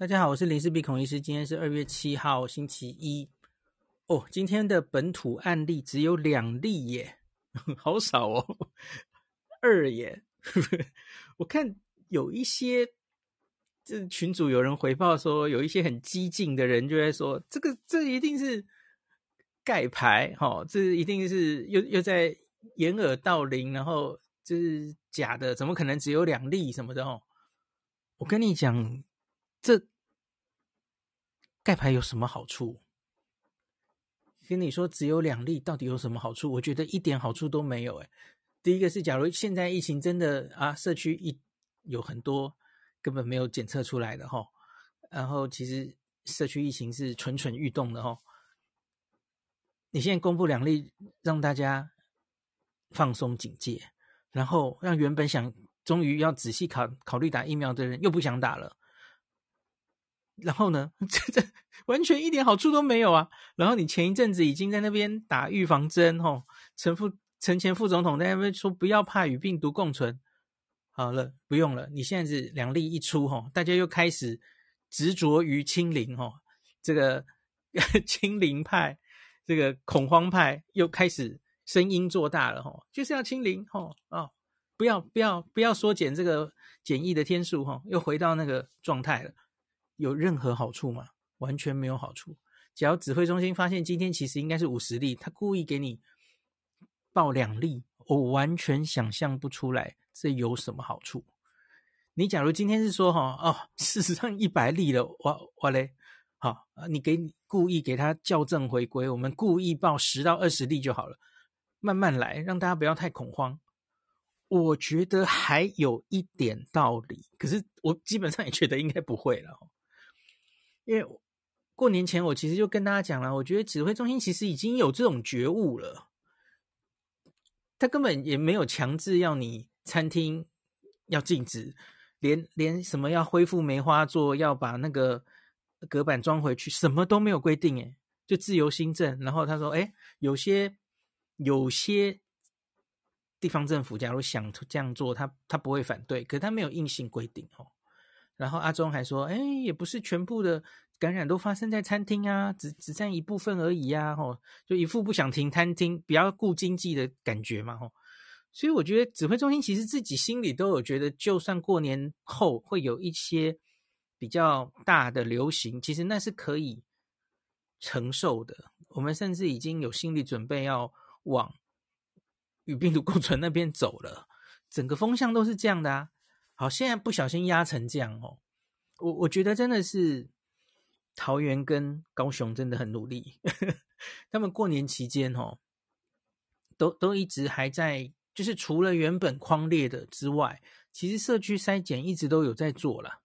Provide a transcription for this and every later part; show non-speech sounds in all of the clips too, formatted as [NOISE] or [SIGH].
大家好，我是林氏鼻孔医师。今天是二月七号，星期一。哦，今天的本土案例只有两例耶，[LAUGHS] 好少哦，二耶。[LAUGHS] 我看有一些这群主有人回报说，有一些很激进的人就在说，这个这一定是盖牌，哈、哦，这一定是又又在掩耳盗铃，然后这是假的，怎么可能只有两例什么的哦？我跟你讲。这盖牌有什么好处？跟你说，只有两例，到底有什么好处？我觉得一点好处都没有。诶，第一个是，假如现在疫情真的啊，社区一有很多根本没有检测出来的哈，然后其实社区疫情是蠢蠢欲动的哈。你现在公布两例，让大家放松警戒，然后让原本想终于要仔细考考虑打疫苗的人又不想打了。然后呢，[LAUGHS] 这这完全一点好处都没有啊！然后你前一阵子已经在那边打预防针，吼，陈副陈前副总统在那边说不要怕与病毒共存，好了，不用了。你现在是两例一出，吼，大家又开始执着于清零，吼，这个 [LAUGHS] 清零派，这个恐慌派又开始声音做大了，吼，就是要清零，吼，哦，不要不要不要缩减这个检疫的天数，吼，又回到那个状态了。有任何好处吗？完全没有好处。只要指挥中心发现今天其实应该是五十例，他故意给你报两例，我完全想象不出来这有什么好处。你假如今天是说哈哦，事实上一百例了，哇哇嘞，好，你给你故意给他校正回归，我们故意报十到二十例就好了，慢慢来，让大家不要太恐慌。我觉得还有一点道理，可是我基本上也觉得应该不会了。因为过年前，我其实就跟大家讲了，我觉得指挥中心其实已经有这种觉悟了，他根本也没有强制要你餐厅要禁止，连连什么要恢复梅花座，要把那个隔板装回去，什么都没有规定，诶，就自由新政。然后他说，诶，有些有些地方政府假如想这样做，他他不会反对，可他没有硬性规定哦。然后阿中还说：“哎，也不是全部的感染都发生在餐厅啊，只只占一部分而已呀。”吼，就一副不想停餐厅，比较顾经济的感觉嘛。吼，所以我觉得指挥中心其实自己心里都有觉得，就算过年后会有一些比较大的流行，其实那是可以承受的。我们甚至已经有心理准备要往与病毒共存那边走了，整个风向都是这样的啊。好，现在不小心压成这样哦，我我觉得真的是桃园跟高雄真的很努力，[LAUGHS] 他们过年期间哦，都都一直还在，就是除了原本框列的之外，其实社区筛检一直都有在做啦。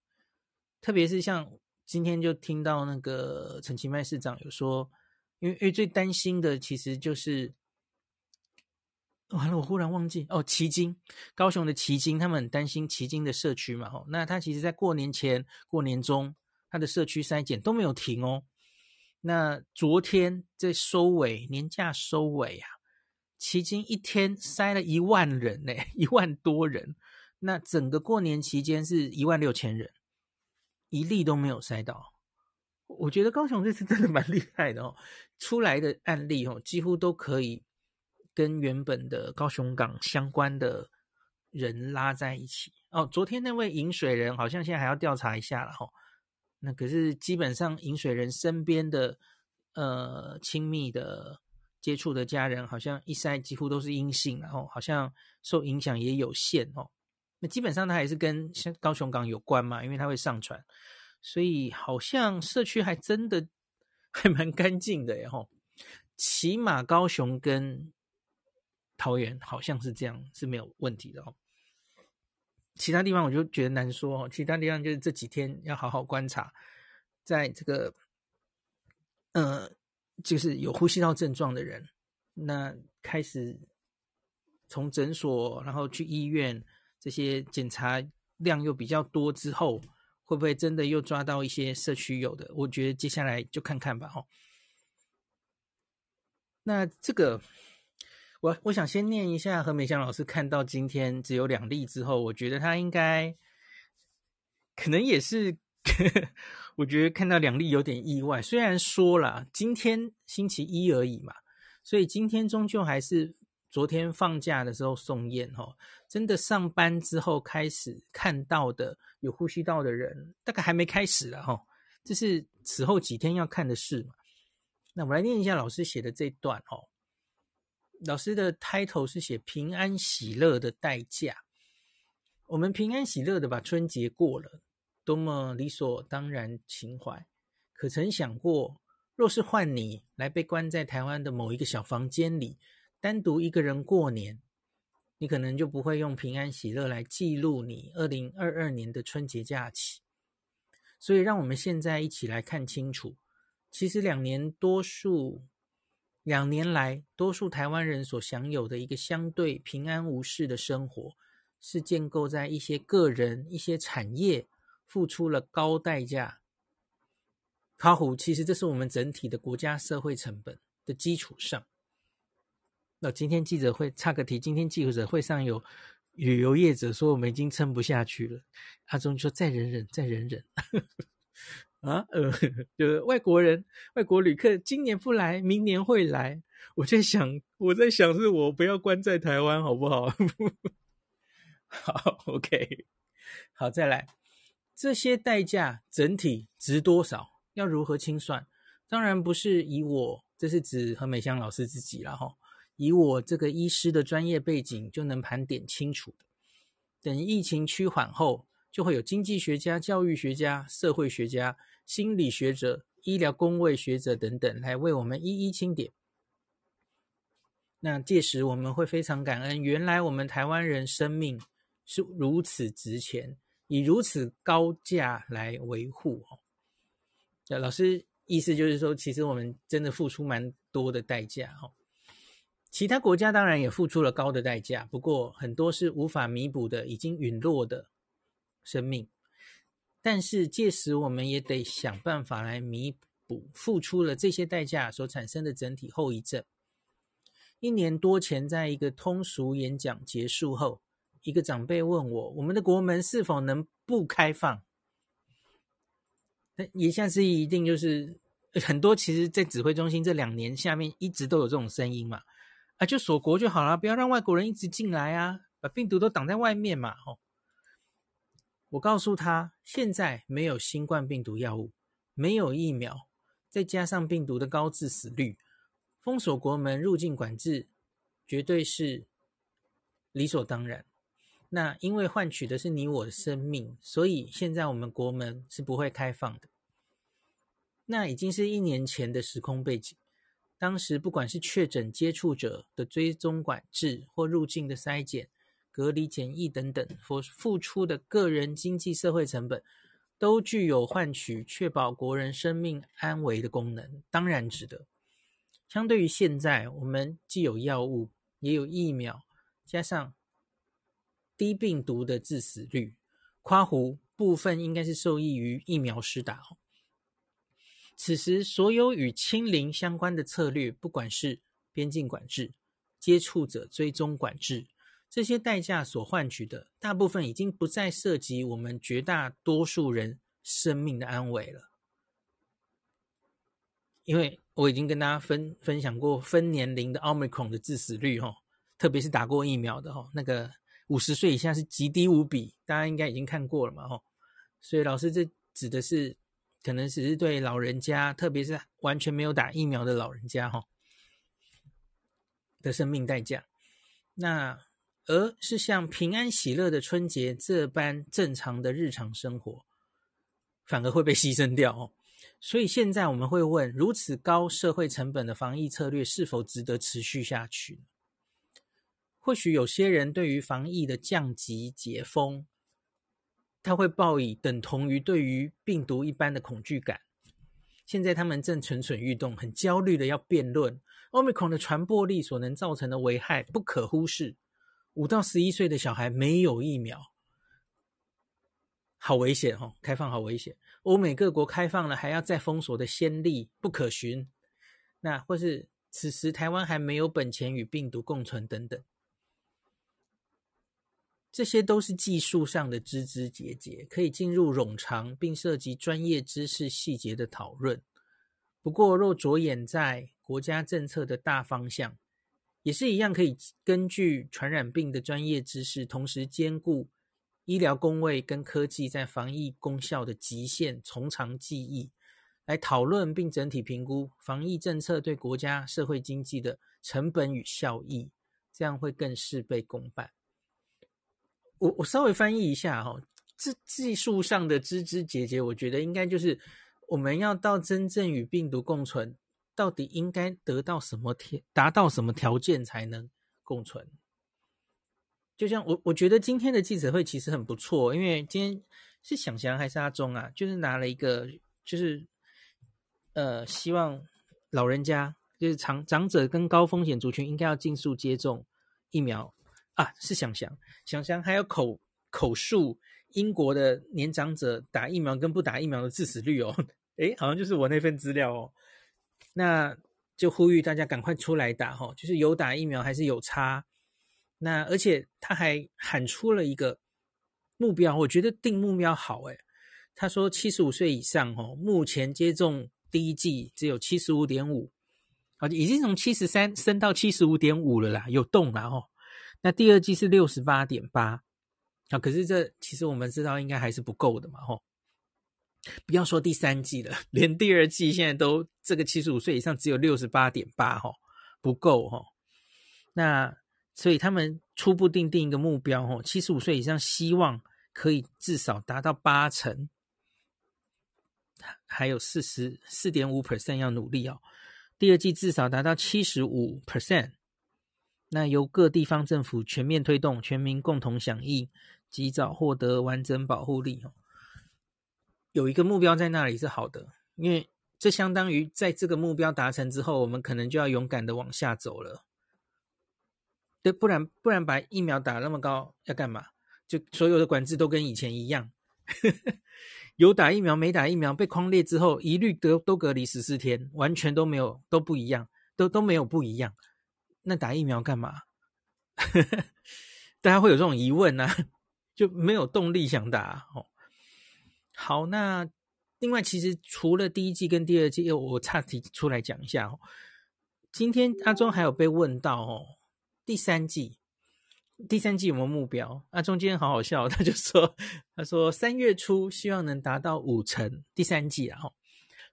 特别是像今天就听到那个陈其迈市长有说，因为因为最担心的其实就是。完了，我忽然忘记哦。旗津，高雄的旗津，他们很担心旗津的社区嘛。吼，那他其实在过年前、过年中，他的社区筛检都没有停哦。那昨天在收尾，年假收尾啊，旗津一天筛了一万人呢，[LAUGHS] 一万多人。那整个过年期间是一万六千人，一例都没有筛到。我觉得高雄这次真的蛮厉害的哦，出来的案例哦，几乎都可以。跟原本的高雄港相关的人拉在一起哦。昨天那位饮水人好像现在还要调查一下了哈。那可是基本上饮水人身边的呃亲密的接触的家人，好像一筛几乎都是阴性，然后好像受影响也有限哦。那基本上他还是跟高雄港有关嘛，因为他会上传，所以好像社区还真的 [LAUGHS] 还蛮干净的耶吼。起码高雄跟桃园好像是这样，是没有问题的哦。其他地方我就觉得难说哦。其他地方就是这几天要好好观察，在这个呃，就是有呼吸道症状的人，那开始从诊所然后去医院，这些检查量又比较多之后，会不会真的又抓到一些社区有的？我觉得接下来就看看吧哦。那这个。我我想先念一下何美香老师看到今天只有两例之后，我觉得他应该可能也是 [LAUGHS] 我觉得看到两例有点意外。虽然说了今天星期一而已嘛，所以今天终究还是昨天放假的时候送验哦。真的上班之后开始看到的有呼吸道的人，大概还没开始了哈。这是此后几天要看的事嘛。那我们来念一下老师写的这段哦。老师的 title 是写“平安喜乐的代价”。我们平安喜乐的把春节过了，多么理所当然情怀。可曾想过，若是换你来被关在台湾的某一个小房间里，单独一个人过年，你可能就不会用平安喜乐来记录你二零二二年的春节假期。所以，让我们现在一起来看清楚，其实两年多数。两年来，多数台湾人所享有的一个相对平安无事的生活，是建构在一些个人、一些产业付出了高代价。卡虎，其实这是我们整体的国家社会成本的基础上。那今天记者会插个题，今天记者会上有旅游业者说我们已经撑不下去了，阿中说再忍忍，再忍忍。啊，呃，[LAUGHS] 就是外国人、外国旅客今年不来，明年会来。我在想，我在想，是我不要关在台湾，好不好？[LAUGHS] 好，OK，[LAUGHS] 好，再来，这些代价整体值多少？要如何清算？当然不是以我，这是指何美香老师自己了哈。以我这个医师的专业背景就能盘点清楚的。等疫情趋缓后，就会有经济学家、教育学家、社会学家。心理学者、医疗公卫学者等等来为我们一一清点。那届时我们会非常感恩，原来我们台湾人生命是如此值钱，以如此高价来维护哦。那老师意思就是说，其实我们真的付出蛮多的代价哦。其他国家当然也付出了高的代价，不过很多是无法弥补的，已经陨落的生命。但是届时我们也得想办法来弥补付出了这些代价所产生的整体后遗症。一年多前，在一个通俗演讲结束后，一个长辈问我：“我们的国门是否能不开放？”那言下之意一定就是很多。其实，在指挥中心这两年下面一直都有这种声音嘛，啊，就锁国就好了，不要让外国人一直进来啊，把病毒都挡在外面嘛，吼。我告诉他，现在没有新冠病毒药物，没有疫苗，再加上病毒的高致死率，封锁国门入境管制，绝对是理所当然。那因为换取的是你我的生命，所以现在我们国门是不会开放的。那已经是一年前的时空背景，当时不管是确诊接触者的追踪管制，或入境的筛检。隔离检疫等等所付出的个人经济社会成本，都具有换取确保国人生命安危的功能，当然值得。相对于现在，我们既有药物，也有疫苗，加上低病毒的致死率，夸胡部分应该是受益于疫苗施打。此时，所有与清零相关的策略，不管是边境管制、接触者追踪管制。这些代价所换取的，大部分已经不再涉及我们绝大多数人生命的安危了。因为我已经跟大家分分享过分年龄的 Omicron 的致死率，哈，特别是打过疫苗的，哈，那个五十岁以下是极低无比，大家应该已经看过了嘛，哈。所以老师这指的是，可能只是对老人家，特别是完全没有打疫苗的老人家，哈，的生命代价。那。而是像平安喜乐的春节这般正常的日常生活，反而会被牺牲掉哦。所以现在我们会问：如此高社会成本的防疫策略是否值得持续下去？或许有些人对于防疫的降级解封，他会抱以等同于对于病毒一般的恐惧感。现在他们正蠢蠢欲动，很焦虑的要辩论 Omicron 的传播力所能造成的危害不可忽视。五到十一岁的小孩没有疫苗，好危险哦！开放好危险，欧美各国开放了还要再封锁的先例不可循。那或是此时台湾还没有本钱与病毒共存等等，这些都是技术上的枝枝节节，可以进入冗长并涉及专业知识细节的讨论。不过，若着眼在国家政策的大方向，也是一样可以根据传染病的专业知识，同时兼顾医疗工位跟科技在防疫功效的极限，从长计议，来讨论并整体评估防疫政策对国家社会经济的成本与效益，这样会更事倍功半。我我稍微翻译一下哈，这技术上的枝枝节节，我觉得应该就是我们要到真正与病毒共存，到底应该得到什么条，达到什么条件才能共存？就像我我觉得今天的记者会其实很不错，因为今天是想翔还是阿中啊，就是拿了一个就是呃，希望老人家就是长长者跟高风险族群应该要尽速接种疫苗。啊，是想想想想，还有口口述英国的年长者打疫苗跟不打疫苗的致死率哦，[LAUGHS] 诶，好像就是我那份资料哦。那就呼吁大家赶快出来打哈，就是有打疫苗还是有差。那而且他还喊出了一个目标，我觉得定目标好诶。他说七十五岁以上哦，目前接种第一剂只有七十五点五，啊，已经从七十三升到七十五点五了啦，有动了哦。那第二剂是六十八点八，啊，可是这其实我们知道应该还是不够的嘛，吼。不要说第三季了，连第二季现在都这个七十五岁以上只有六十八点八，哈，不够，吼。那所以他们初步定定一个目标，吼，七十五岁以上希望可以至少达到八成，还有四十四点五 percent 要努力哦。第二季至少达到七十五 percent。那由各地方政府全面推动，全民共同响应，及早获得完整保护力。有一个目标在那里是好的，因为这相当于在这个目标达成之后，我们可能就要勇敢的往下走了。对，不然不然把疫苗打那么高要干嘛？就所有的管制都跟以前一样，[LAUGHS] 有打疫苗没打疫苗被框列之后，一律都都隔离十四天，完全都没有都不一样，都都没有不一样。那打疫苗干嘛？[LAUGHS] 大家会有这种疑问啊，就没有动力想打哦。好，那另外其实除了第一季跟第二剂，我岔题出来讲一下哦。今天阿中还有被问到哦，第三季，第三季有没有目标？阿中今天好好笑，他就说，他说三月初希望能达到五成第三季啊。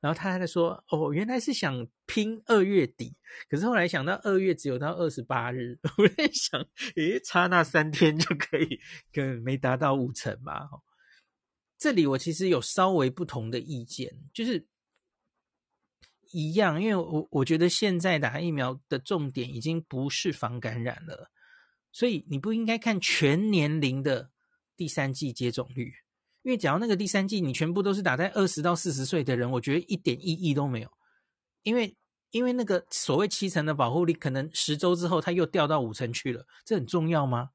然后他还在说：“哦，原来是想拼二月底，可是后来想到二月只有到二十八日，[LAUGHS] 我在想，诶，差那三天就可以，可没达到五成嘛？这里我其实有稍微不同的意见，就是一样，因为我我觉得现在打疫苗的重点已经不是防感染了，所以你不应该看全年龄的第三季接种率。”因为假如那个第三季你全部都是打在二十到四十岁的人，我觉得一点意义都没有。因为因为那个所谓七成的保护力，可能十周之后它又掉到五成去了，这很重要吗？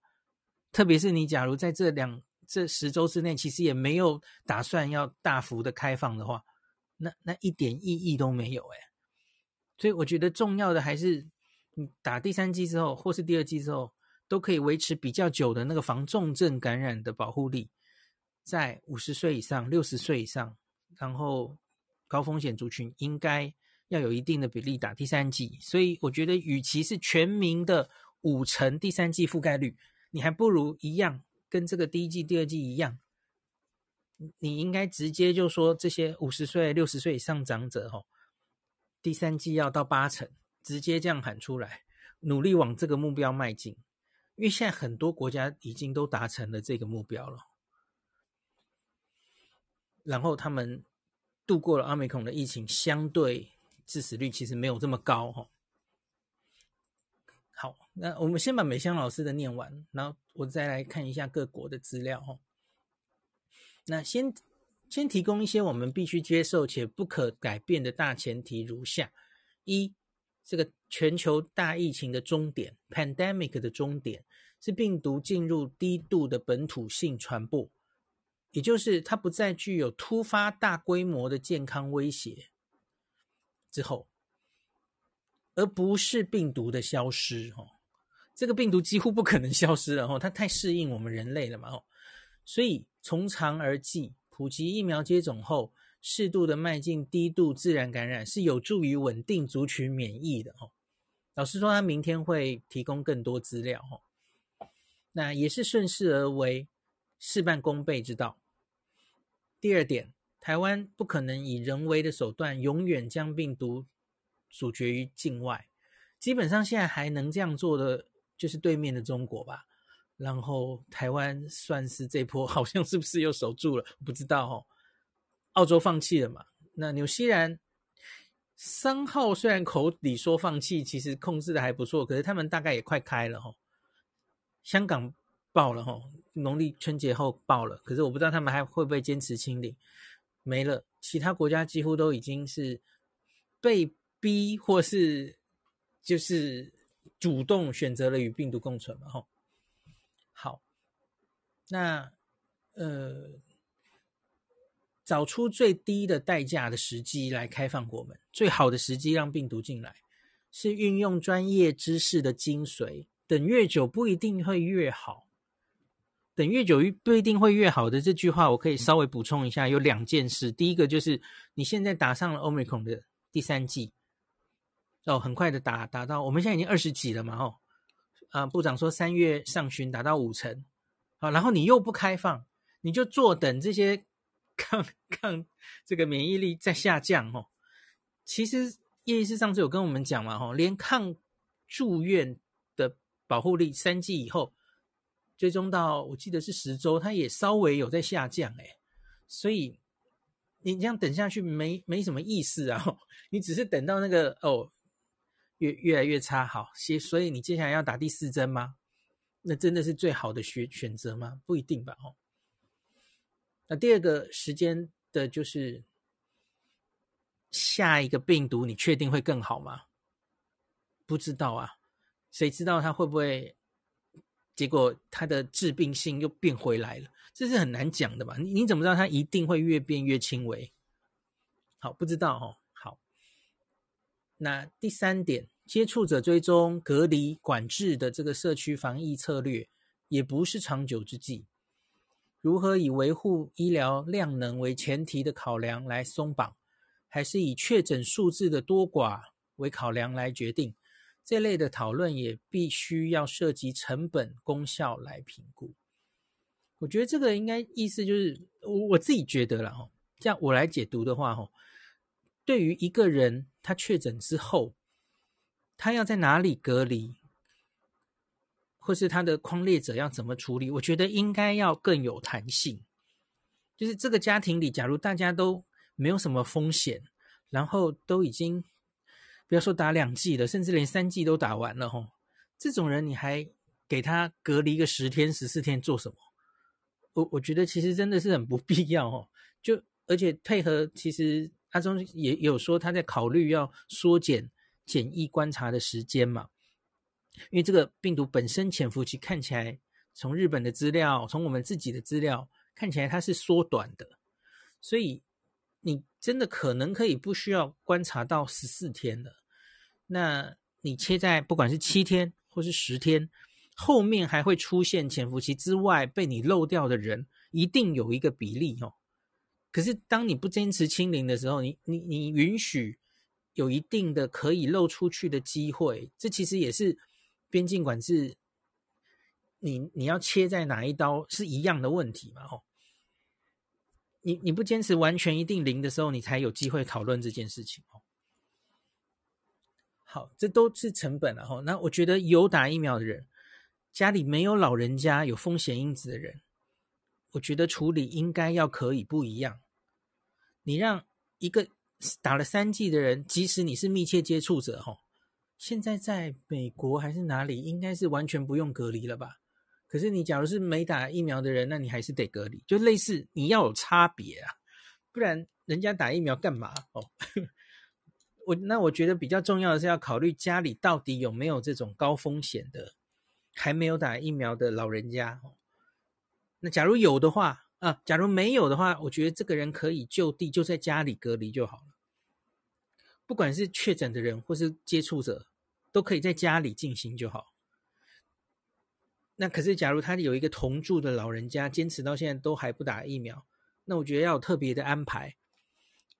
特别是你假如在这两这十周之内，其实也没有打算要大幅的开放的话，那那一点意义都没有诶。所以我觉得重要的还是你打第三剂之后，或是第二剂之后，都可以维持比较久的那个防重症感染的保护力。在五十岁以上、六十岁以上，然后高风险族群应该要有一定的比例打第三剂。所以我觉得，与其是全民的五成第三剂覆盖率，你还不如一样跟这个第一季、第二季一样，你应该直接就说这些五十岁、六十岁以上长者，吼，第三季要到八成，直接这样喊出来，努力往这个目标迈进。因为现在很多国家已经都达成了这个目标了。然后他们度过了奥密克戎的疫情，相对致死率其实没有这么高哈。那我们先把美香老师的念完，然后我再来看一下各国的资料哈。那先先提供一些我们必须接受且不可改变的大前提如下：一，这个全球大疫情的终点 （pandemic） 的终点是病毒进入低度的本土性传播。也就是它不再具有突发大规模的健康威胁之后，而不是病毒的消失。哦，这个病毒几乎不可能消失了哦，它太适应我们人类了嘛哦，所以从长而计，普及疫苗接种后，适度的迈进低度自然感染，是有助于稳定族群免疫的哦。老实说，他明天会提供更多资料哦。那也是顺势而为，事半功倍之道。第二点，台湾不可能以人为的手段永远将病毒阻绝于境外。基本上现在还能这样做的，就是对面的中国吧。然后台湾算是这波，[LAUGHS] 好像是不是又守住了？不知道哦。澳洲放弃了嘛？那纽西兰三号虽然口里说放弃，其实控制的还不错，可是他们大概也快开了哈。香港爆了哈，农历春节后爆了，可是我不知道他们还会不会坚持清零。没了，其他国家几乎都已经是被逼或是就是主动选择了与病毒共存嘛哈。好，那呃，找出最低的代价的时机来开放国门，最好的时机让病毒进来，是运用专业知识的精髓。等越久不一定会越好，等越久不一定会越好的这句话，我可以稍微补充一下，有两件事。第一个就是你现在打上了 Omicron 的第三剂，哦，很快的打打到，我们现在已经二十几了嘛，哦，啊，部长说三月上旬达到五成，好，然后你又不开放，你就坐等这些抗抗这个免疫力在下降，哦，其实叶医师上次有跟我们讲嘛，哦，连抗住院的保护力三剂以后，追踪到我记得是十周，它也稍微有在下降哎，所以你这样等下去没没什么意思啊，你只是等到那个哦越越来越差好，所以你接下来要打第四针吗？那真的是最好的选选择吗？不一定吧哦。那第二个时间的就是下一个病毒，你确定会更好吗？不知道啊。谁知道它会不会？结果它的致病性又变回来了，这是很难讲的吧？你你怎么知道它一定会越变越轻微？好，不知道哦。好，那第三点，接触者追踪、隔离、管制的这个社区防疫策略，也不是长久之计。如何以维护医疗量能为前提的考量来松绑，还是以确诊数字的多寡为考量来决定？这类的讨论也必须要涉及成本、功效来评估。我觉得这个应该意思就是，我我自己觉得了哈，这样我来解读的话哈，对于一个人他确诊之后，他要在哪里隔离，或是他的匡列者要怎么处理，我觉得应该要更有弹性。就是这个家庭里，假如大家都没有什么风险，然后都已经。不要说打两剂了，甚至连三剂都打完了吼，这种人你还给他隔离个十天十四天做什么？我我觉得其实真的是很不必要哦。就而且配合，其实阿中也有说他在考虑要缩减简易观察的时间嘛，因为这个病毒本身潜伏期看起来，从日本的资料，从我们自己的资料看起来它是缩短的，所以。你真的可能可以不需要观察到十四天了，那你切在不管是七天或是十天，后面还会出现潜伏期之外被你漏掉的人，一定有一个比例哦。可是当你不坚持清零的时候，你你你允许有一定的可以漏出去的机会，这其实也是边境管制，你你要切在哪一刀是一样的问题嘛？哦。你你不坚持完全一定零的时候，你才有机会讨论这件事情哦。好，这都是成本了哈。那我觉得有打疫苗的人，家里没有老人家有风险因子的人，我觉得处理应该要可以不一样。你让一个打了三剂的人，即使你是密切接触者哈，现在在美国还是哪里，应该是完全不用隔离了吧？可是你假如是没打疫苗的人，那你还是得隔离，就类似你要有差别啊，不然人家打疫苗干嘛？哦，[LAUGHS] 我那我觉得比较重要的是要考虑家里到底有没有这种高风险的还没有打疫苗的老人家。那假如有的话啊，假如没有的话，我觉得这个人可以就地就在家里隔离就好了。不管是确诊的人或是接触者，都可以在家里进行就好。那可是假如他有一个同住的老人家坚持到现在都还不打疫苗，那我觉得要有特别的安排，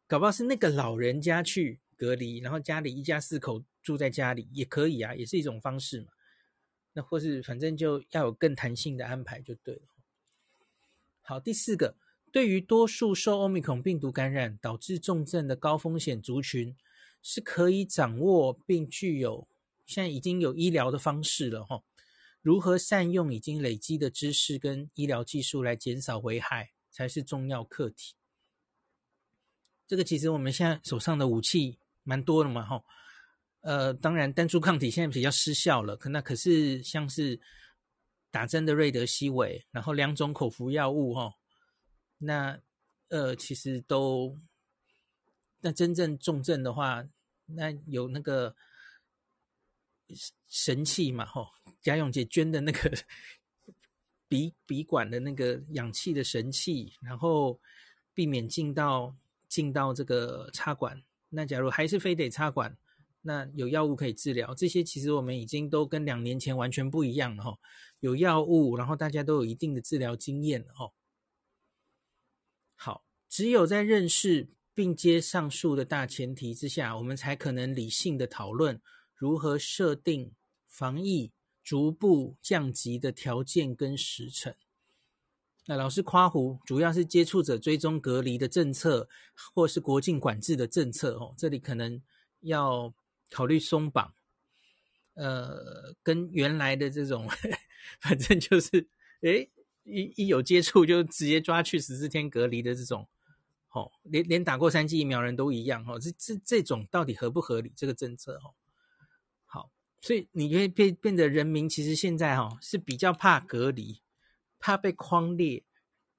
搞不好是那个老人家去隔离，然后家里一家四口住在家里也可以啊，也是一种方式嘛。那或是反正就要有更弹性的安排就对了。好，第四个，对于多数受奥密克戎病毒感染导致重症的高风险族群，是可以掌握并具有现在已经有医疗的方式了哈。如何善用已经累积的知识跟医疗技术来减少危害，才是重要课题。这个其实我们现在手上的武器蛮多的嘛哈。呃，当然单株抗体现在比较失效了，可那可是像是打针的瑞德西韦，然后两种口服药物哈，那呃其实都，那真正重症的话，那有那个神器嘛哈，贾永杰捐的那个鼻鼻管的那个氧气的神器，然后避免进到进到这个插管，那假如还是非得插管。那有药物可以治疗，这些其实我们已经都跟两年前完全不一样了哈。有药物，然后大家都有一定的治疗经验了哈。好，只有在认识并接上述的大前提之下，我们才可能理性的讨论如何设定防疫逐步降级的条件跟时程。那老师夸胡，主要是接触者追踪隔离的政策，或是国境管制的政策哦。这里可能要。考虑松绑，呃，跟原来的这种，[LAUGHS] 反正就是，诶，一一有接触就直接抓去十四天隔离的这种，哦，连连打过三剂疫苗人都一样，哦，这这这种到底合不合理？这个政策，哦，好，所以你会变变得人民其实现在哈、哦、是比较怕隔离，怕被框列，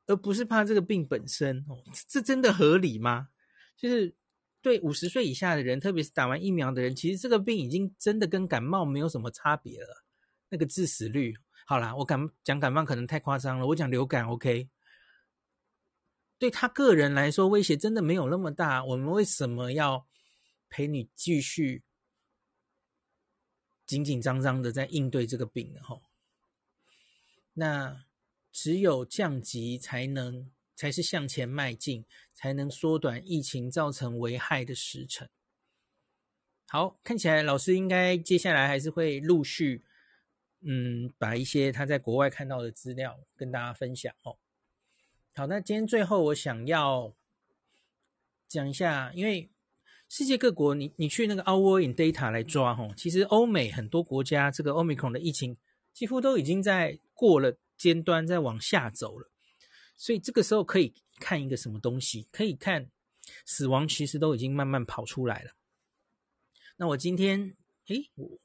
而不是怕这个病本身，哦，这真的合理吗？就是。对五十岁以下的人，特别是打完疫苗的人，其实这个病已经真的跟感冒没有什么差别了。那个致死率，好啦，我感讲感冒可能太夸张了，我讲流感 OK。对他个人来说，威胁真的没有那么大。我们为什么要陪你继续紧紧张张的在应对这个病呢？吼，那只有降级才能。才是向前迈进，才能缩短疫情造成危害的时程。好，看起来老师应该接下来还是会陆续，嗯，把一些他在国外看到的资料跟大家分享哦。好，那今天最后我想要讲一下，因为世界各国，你你去那个 Our in Data 来抓哈，其实欧美很多国家这个 Omicron 的疫情几乎都已经在过了尖端，在往下走了。所以这个时候可以看一个什么东西？可以看死亡，其实都已经慢慢跑出来了。那我今天，诶，我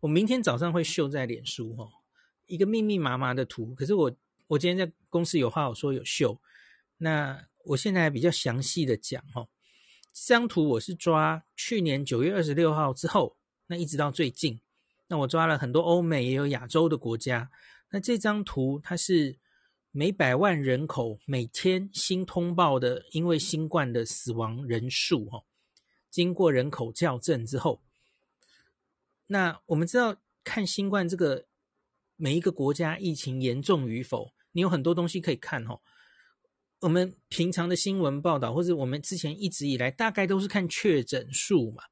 我明天早上会秀在脸书哈，一个密密麻麻的图。可是我我今天在公司有话，我说有秀。那我现在比较详细的讲哈，这张图我是抓去年九月二十六号之后，那一直到最近，那我抓了很多欧美也有亚洲的国家。那这张图它是。每百万人口每天新通报的因为新冠的死亡人数，哈，经过人口校正之后，那我们知道看新冠这个每一个国家疫情严重与否，你有很多东西可以看，哈。我们平常的新闻报道，或者我们之前一直以来大概都是看确诊数嘛。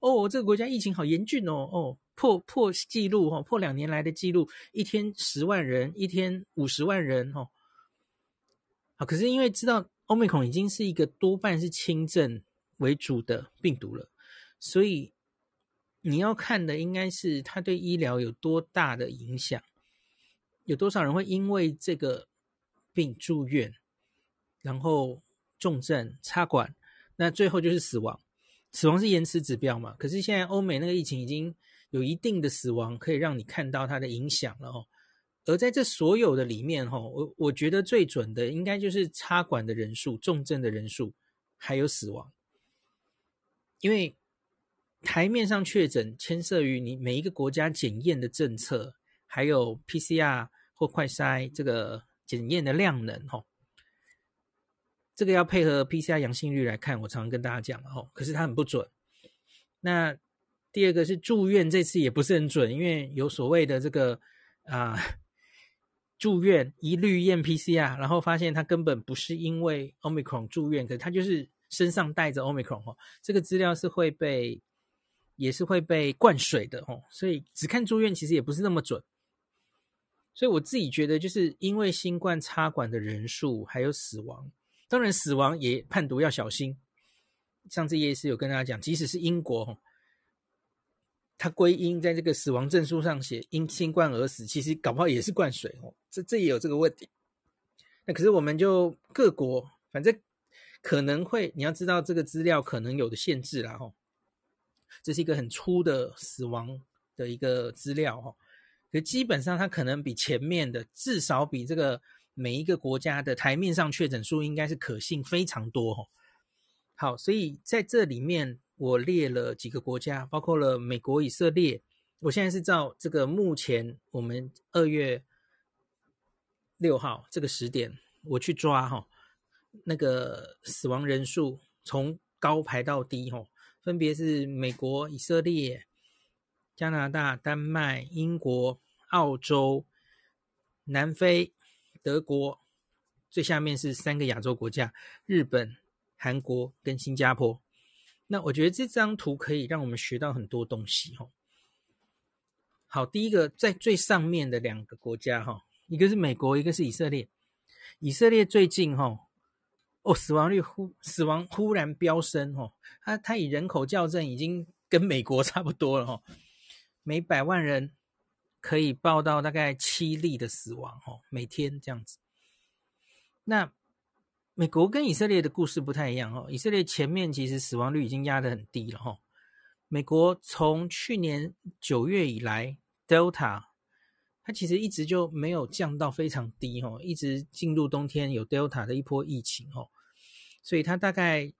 哦，这个国家疫情好严峻哦，哦，破破纪录，哈，破两年来的纪录，一天十万人，一天五十万人，哦。好，可是因为知道 Omicron 已经是一个多半是轻症为主的病毒了，所以你要看的应该是它对医疗有多大的影响，有多少人会因为这个病住院，然后重症插管，那最后就是死亡。死亡是延迟指标嘛？可是现在欧美那个疫情已经有一定的死亡，可以让你看到它的影响了哦。而在这所有的里面，哈，我我觉得最准的应该就是插管的人数、重症的人数，还有死亡。因为台面上确诊牵涉于你每一个国家检验的政策，还有 PCR 或快筛这个检验的量能，哈，这个要配合 PCR 阳性率来看。我常常跟大家讲，哈，可是它很不准。那第二个是住院，这次也不是很准，因为有所谓的这个啊。住院一律验 PCR，然后发现他根本不是因为 Omicron 住院，可是他就是身上带着 Omicron 哦。这个资料是会被，也是会被灌水的哦。所以只看住院其实也不是那么准。所以我自己觉得，就是因为新冠插管的人数还有死亡，当然死亡也判读要小心。上次叶医师有跟大家讲，即使是英国。他归因在这个死亡证书上写因新冠而死，其实搞不好也是灌水哦，这这也有这个问题。那可是我们就各国反正可能会，你要知道这个资料可能有的限制啦吼。这是一个很粗的死亡的一个资料哈，可基本上它可能比前面的至少比这个每一个国家的台面上确诊数应该是可信非常多哈。好，所以在这里面。我列了几个国家，包括了美国、以色列。我现在是照这个目前我们二月六号这个时点，我去抓哈，那个死亡人数从高排到低哈，分别是美国、以色列、加拿大、丹麦、英国、澳洲、南非、德国，最下面是三个亚洲国家：日本、韩国跟新加坡。那我觉得这张图可以让我们学到很多东西哈。好，第一个在最上面的两个国家哈，一个是美国，一个是以色列。以色列最近哈，哦，死亡率忽死亡忽然飙升哈，它它以人口校正已经跟美国 [LAUGHS] 差不多了哈，每百万人可以报到大概七例的死亡哈，每天这样子。那美国跟以色列的故事不太一样哦。以色列前面其实死亡率已经压得很低了哈。美国从去年九月以来，Delta 它其实一直就没有降到非常低哈，一直进入冬天有 Delta 的一波疫情哦，所以它大概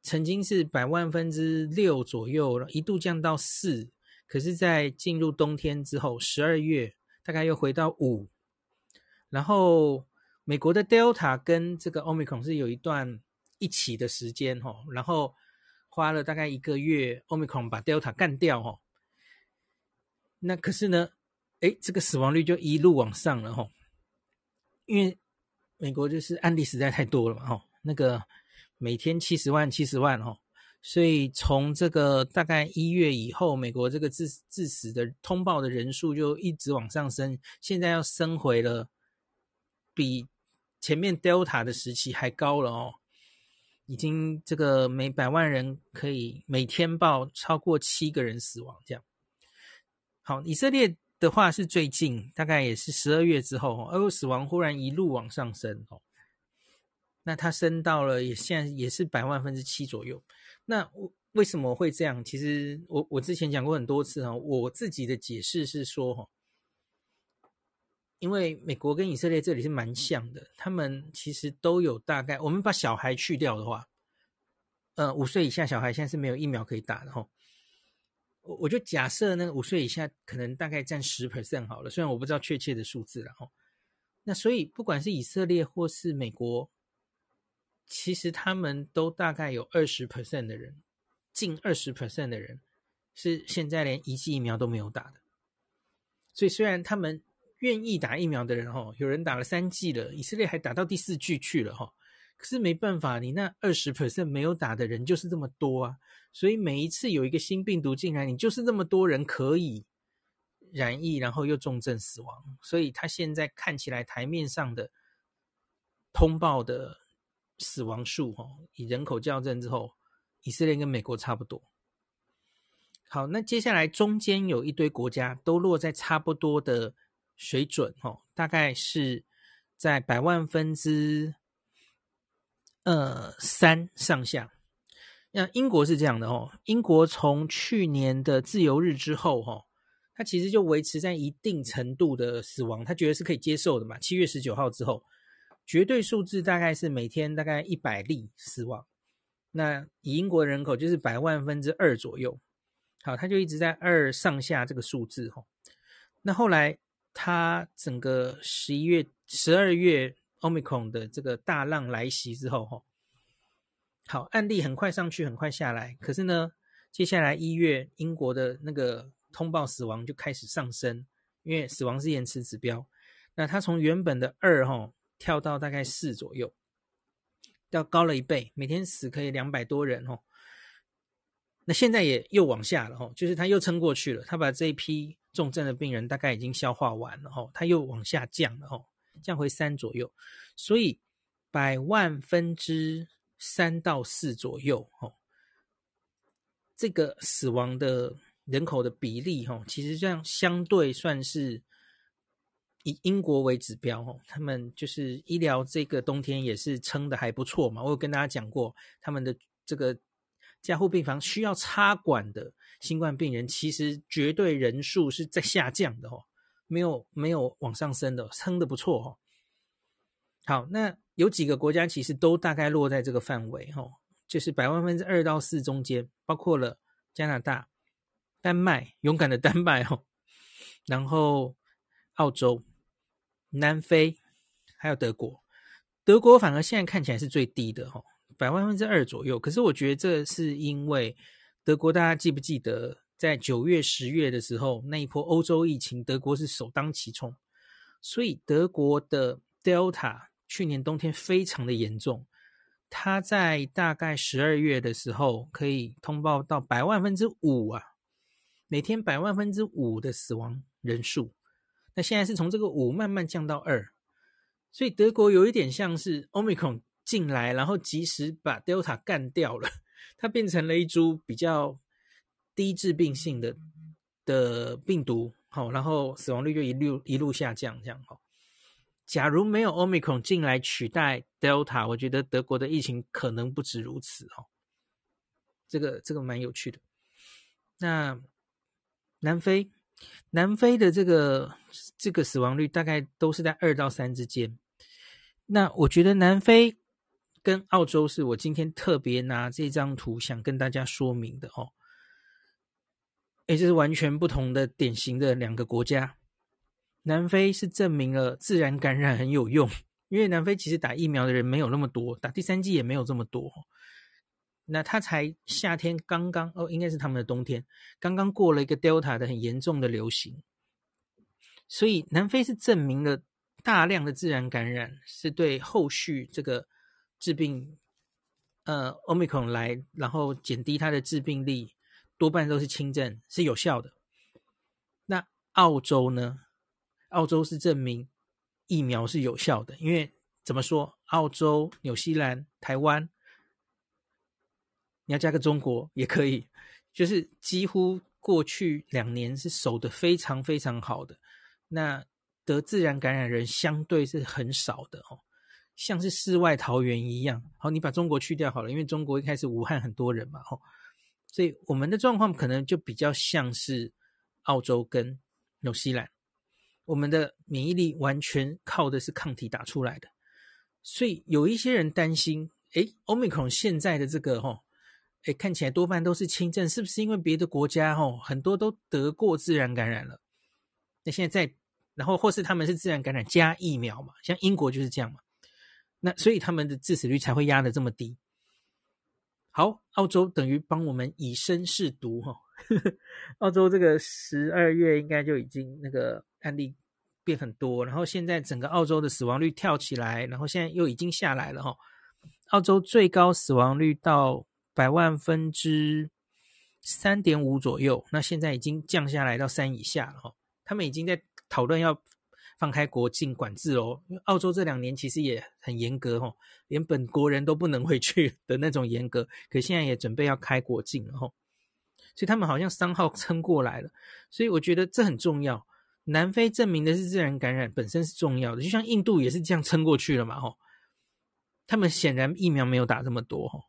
曾经是百万分之六左右，一度降到四，可是，在进入冬天之后，十二月大概又回到五，然后。美国的 Delta 跟这个 Omicron 是有一段一起的时间哈，然后花了大概一个月，Omicron 把 Delta 干掉哈。那可是呢，哎，这个死亡率就一路往上了哈，因为美国就是案例实在太多了嘛哈，那个每天七十万七十万哈，所以从这个大概一月以后，美国这个致致死的通报的人数就一直往上升，现在要升回了比。前面 Delta 的时期还高了哦，已经这个每百万人可以每天报超过七个人死亡这样。好，以色列的话是最近大概也是十二月之后哦，而死亡忽然一路往上升哦，那它升到了也现在也是百万分之七左右。那为什么会这样？其实我我之前讲过很多次哈，我自己的解释是说哈。因为美国跟以色列这里是蛮像的，他们其实都有大概，我们把小孩去掉的话，呃，五岁以下小孩现在是没有疫苗可以打的哈。我我就假设那个五岁以下可能大概占十 percent 好了，虽然我不知道确切的数字了哈。那所以不管是以色列或是美国，其实他们都大概有二十 percent 的人，近二十 percent 的人是现在连一剂疫苗都没有打的。所以虽然他们愿意打疫苗的人，哈，有人打了三剂了，以色列还打到第四剂去了，哈。可是没办法，你那二十 percent 没有打的人就是这么多啊，所以每一次有一个新病毒进来，你就是这么多人可以染疫，然后又重症死亡。所以他现在看起来台面上的通报的死亡数，哈，以人口校正之后，以色列跟美国差不多。好，那接下来中间有一堆国家都落在差不多的。水准哦，大概是在百万分之呃三上下。那英国是这样的哦，英国从去年的自由日之后哈，它其实就维持在一定程度的死亡，他觉得是可以接受的嘛。七月十九号之后，绝对数字大概是每天大概一百例死亡。那以英国人口就是百万分之二左右，好，它就一直在二上下这个数字哈。那后来。它整个十一月、十二月，Omicron 的这个大浪来袭之后，哈，好，案例很快上去，很快下来。可是呢，接下来一月，英国的那个通报死亡就开始上升，因为死亡是延迟指标。那它从原本的二哈跳到大概四左右，要高了一倍，每天死可以两百多人哦。那现在也又往下了哈，就是他又撑过去了，他把这一批重症的病人大概已经消化完了哈，他又往下降了哈，降回三左右，所以百万分之三到四左右哈，这个死亡的人口的比例哈，其实这样相对算是。以英国为指标哦，他们就是医疗这个冬天也是撑的还不错嘛。我有跟大家讲过，他们的这个加护病房需要插管的新冠病人，其实绝对人数是在下降的哦，没有没有往上升的，撑得不错哦。好，那有几个国家其实都大概落在这个范围哦，就是百万分之二到四中间，包括了加拿大、丹麦，勇敢的丹麦哦，然后澳洲。南非还有德国，德国反而现在看起来是最低的哈，百万分之二左右。可是我觉得这是因为德国，大家记不记得在九月、十月的时候那一波欧洲疫情，德国是首当其冲，所以德国的 Delta 去年冬天非常的严重，它在大概十二月的时候可以通报到百万分之五啊，每天百万分之五的死亡人数。那现在是从这个五慢慢降到二，所以德国有一点像是 Omicron 进来，然后及时把 Delta 干掉了，它变成了一株比较低致病性的的病毒，好，然后死亡率就一路一路下降，这样哈。假如没有 Omicron 进来取代 Delta，我觉得德国的疫情可能不止如此哦。这个这个蛮有趣的。那南非。南非的这个这个死亡率大概都是在二到三之间。那我觉得南非跟澳洲是我今天特别拿这张图想跟大家说明的哦。诶，这是完全不同的典型的两个国家。南非是证明了自然感染很有用，因为南非其实打疫苗的人没有那么多，打第三剂也没有这么多。那他才夏天刚刚哦，应该是他们的冬天刚刚过了一个 Delta 的很严重的流行，所以南非是证明了大量的自然感染是对后续这个致病呃 Omicron 来，然后减低它的致病力，多半都是轻症是有效的。那澳洲呢？澳洲是证明疫苗是有效的，因为怎么说？澳洲、纽西兰、台湾。你要加个中国也可以，就是几乎过去两年是守得非常非常好的，那得自然感染人相对是很少的哦，像是世外桃源一样。好，你把中国去掉好了，因为中国一开始武汉很多人嘛，吼，所以我们的状况可能就比较像是澳洲跟纽西兰，我们的免疫力完全靠的是抗体打出来的，所以有一些人担心，诶，Omicron 现在的这个吼。哎，看起来多半都是轻症，是不是因为别的国家哦，很多都得过自然感染了？那现在在，然后或是他们是自然感染加疫苗嘛？像英国就是这样嘛？那所以他们的致死率才会压得这么低。好，澳洲等于帮我们以身试毒哈。[LAUGHS] 澳洲这个十二月应该就已经那个案例变很多，然后现在整个澳洲的死亡率跳起来，然后现在又已经下来了哈。澳洲最高死亡率到。百万分之三点五左右，那现在已经降下来到三以下了哈。他们已经在讨论要放开国境管制哦。因为澳洲这两年其实也很严格哈，连本国人都不能回去的那种严格。[LAUGHS] 可现在也准备要开国境了哈，所以他们好像三号撑过来了。所以我觉得这很重要。南非证明的是自然感染本身是重要的，就像印度也是这样撑过去了嘛哈。他们显然疫苗没有打这么多哈。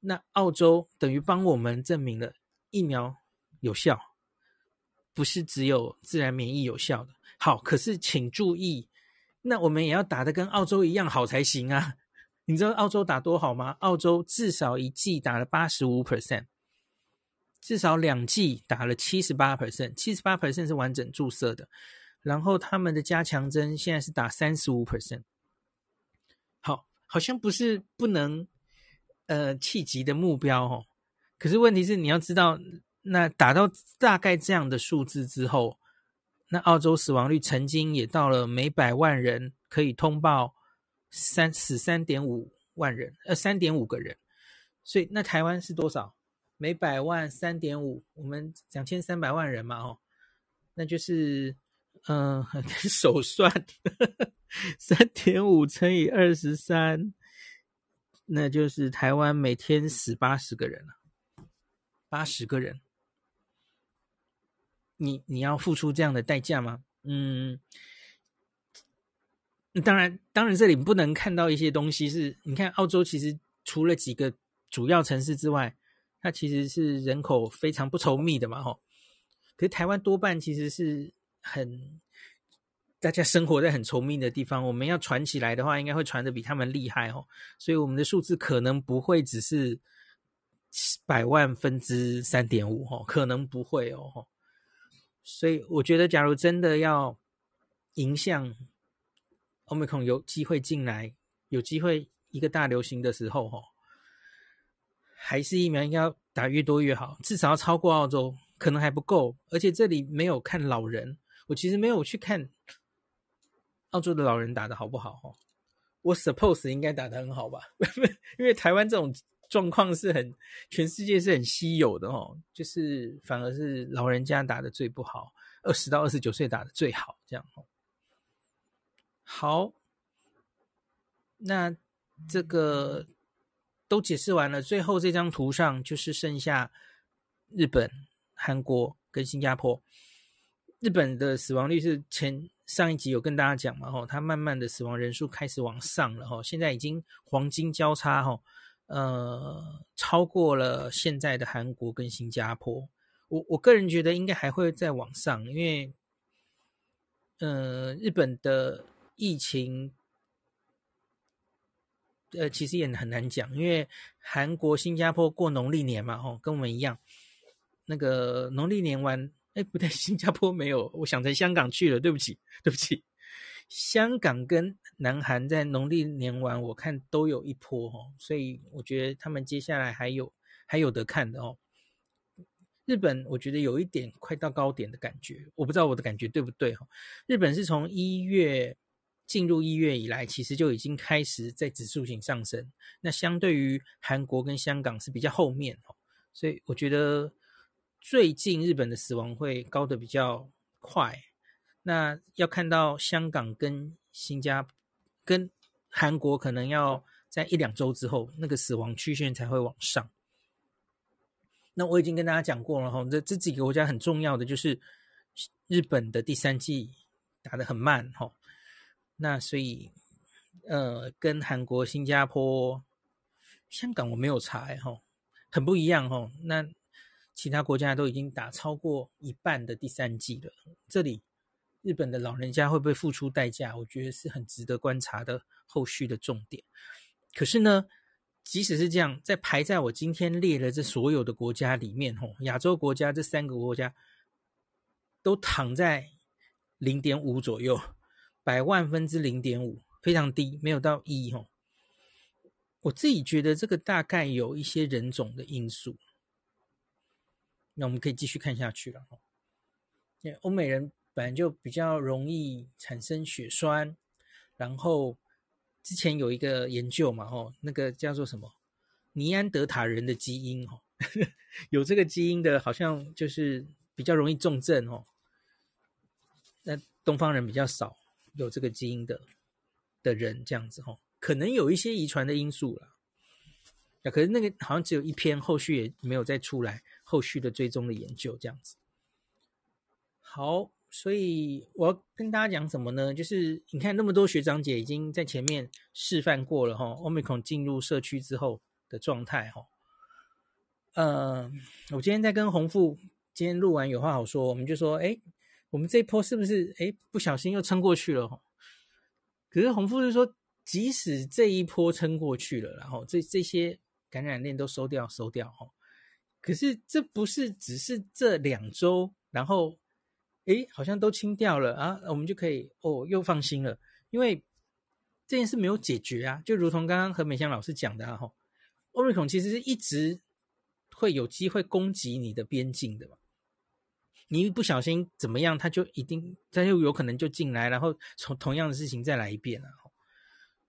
那澳洲等于帮我们证明了疫苗有效，不是只有自然免疫有效的。好，可是请注意，那我们也要打得跟澳洲一样好才行啊！[LAUGHS] 你知道澳洲打多好吗？澳洲至少一剂打了八十五 percent，至少两剂打了七十八 percent，七十八 percent 是完整注射的。然后他们的加强针现在是打三十五 percent。好，好像不是不能。呃，气急的目标哦，可是问题是你要知道，那打到大概这样的数字之后，那澳洲死亡率曾经也到了每百万人可以通报三死三点五万人，呃，三点五个人。所以那台湾是多少？每百万三点五，我们两千三百万人嘛，哦，那就是，嗯、呃，[LAUGHS] 手算，三点五乘以二十三，那就是台湾每天死八十个人了，八十个人。你你要付出这样的代价吗？嗯，当然，当然，这里不能看到一些东西是，你看，澳洲其实除了几个主要城市之外，它其实是人口非常不稠密的嘛，吼。可是台湾多半其实是很大家生活在很稠密的地方，我们要传起来的话，应该会传的比他们厉害哦。所以我们的数字可能不会只是百万分之三点五，吼，可能不会哦。所以我觉得，假如真的要迎向 Omicron 有机会进来，有机会一个大流行的时候，哈，还是疫苗应该要打越多越好，至少要超过澳洲，可能还不够。而且这里没有看老人，我其实没有去看澳洲的老人打的好不好，哈，我 suppose 应该打得很好吧，[LAUGHS] 因为台湾这种。状况是很，全世界是很稀有的哦，就是反而是老人家打的最不好，二十到二十九岁打的最好，这样哦。好，那这个都解释完了，最后这张图上就是剩下日本、韩国跟新加坡。日本的死亡率是前上一集有跟大家讲嘛，吼，它慢慢的死亡人数开始往上了，吼，现在已经黄金交叉，吼。呃，超过了现在的韩国跟新加坡，我我个人觉得应该还会再往上，因为，呃，日本的疫情，呃，其实也很难讲，因为韩国、新加坡过农历年嘛，哦，跟我们一样，那个农历年完，哎，不对，[LAUGHS] 新加坡没有，我想成香港去了，对不起，对不起。香港跟南韩在农历年完，我看都有一波哦，所以我觉得他们接下来还有还有得看的哦。日本我觉得有一点快到高点的感觉，我不知道我的感觉对不对哈。日本是从一月进入一月以来，其实就已经开始在指数型上升，那相对于韩国跟香港是比较后面哦，所以我觉得最近日本的死亡会高得比较快。那要看到香港跟新加跟韩国，可能要在一两周之后，那个死亡曲线才会往上。那我已经跟大家讲过了哈，这这几个国家很重要的就是日本的第三季打得很慢哈，那所以呃，跟韩国、新加坡、香港我没有查哈，很不一样哈。那其他国家都已经打超过一半的第三季了，这里。日本的老人家会不会付出代价？我觉得是很值得观察的后续的重点。可是呢，即使是这样，在排在我今天列的这所有的国家里面，吼，亚洲国家这三个国家都躺在零点五左右，百万分之零点五，非常低，没有到一吼。我自己觉得这个大概有一些人种的因素。那我们可以继续看下去了，吼，因为欧美人。本来就比较容易产生血栓，然后之前有一个研究嘛，吼，那个叫做什么尼安德塔人的基因，哦，[LAUGHS] 有这个基因的，好像就是比较容易重症，哦。那东方人比较少有这个基因的的人，这样子，吼，可能有一些遗传的因素了。那可是那个好像只有一篇，后续也没有再出来后续的追踪的研究，这样子。好。所以我要跟大家讲什么呢？就是你看那么多学长姐已经在前面示范过了哈，Omicron 进入社区之后的状态哈。呃，我今天在跟洪富，今天录完有话好说，我们就说，哎，我们这一波是不是哎不小心又撑过去了哈？可是洪富是说，即使这一波撑过去了，然后这这些感染链都收掉收掉哈，可是这不是只是这两周，然后。诶，好像都清掉了啊，我们就可以哦，又放心了，因为这件事没有解决啊，就如同刚刚何美香老师讲的啊，哈，Omicron 其实是一直会有机会攻击你的边境的嘛，你一不小心怎么样，他就一定，他就有可能就进来，然后从同样的事情再来一遍了。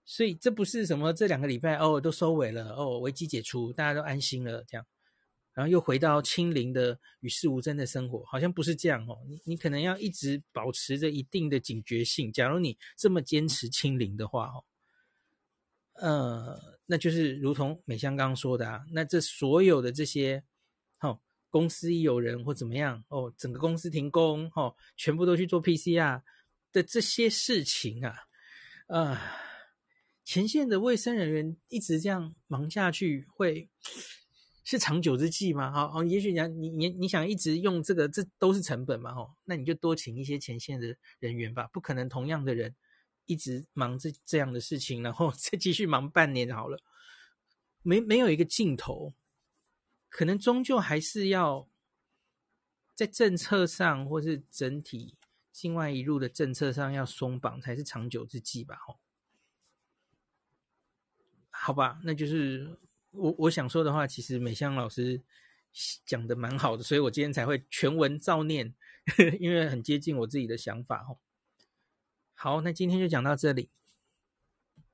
所以这不是什么这两个礼拜哦都收尾了哦，危机解除，大家都安心了这样，然后又回到清零的与世无争的生活，好像不是这样哦。你你可能要一直保持着一定的警觉性。假如你这么坚持清零的话哦，呃，那就是如同美香刚刚说的啊，那这所有的这些，哦，公司一有人或怎么样哦，整个公司停工哦，全部都去做 PCR 的这些事情啊，啊、前线的卫生人员一直这样忙下去，会是长久之计吗？好，哦，也许你你你你想一直用这个，这都是成本嘛，哦，那你就多请一些前线的人员吧。不可能同样的人一直忙这这样的事情，然后 [LAUGHS] 再继续忙半年好了，没没有一个尽头，可能终究还是要在政策上或是整体境外一路的政策上要松绑，才是长久之计吧，哦。好吧，那就是我我想说的话，其实美香老师讲的蛮好的，所以我今天才会全文照念，[LAUGHS] 因为很接近我自己的想法哦。好，那今天就讲到这里。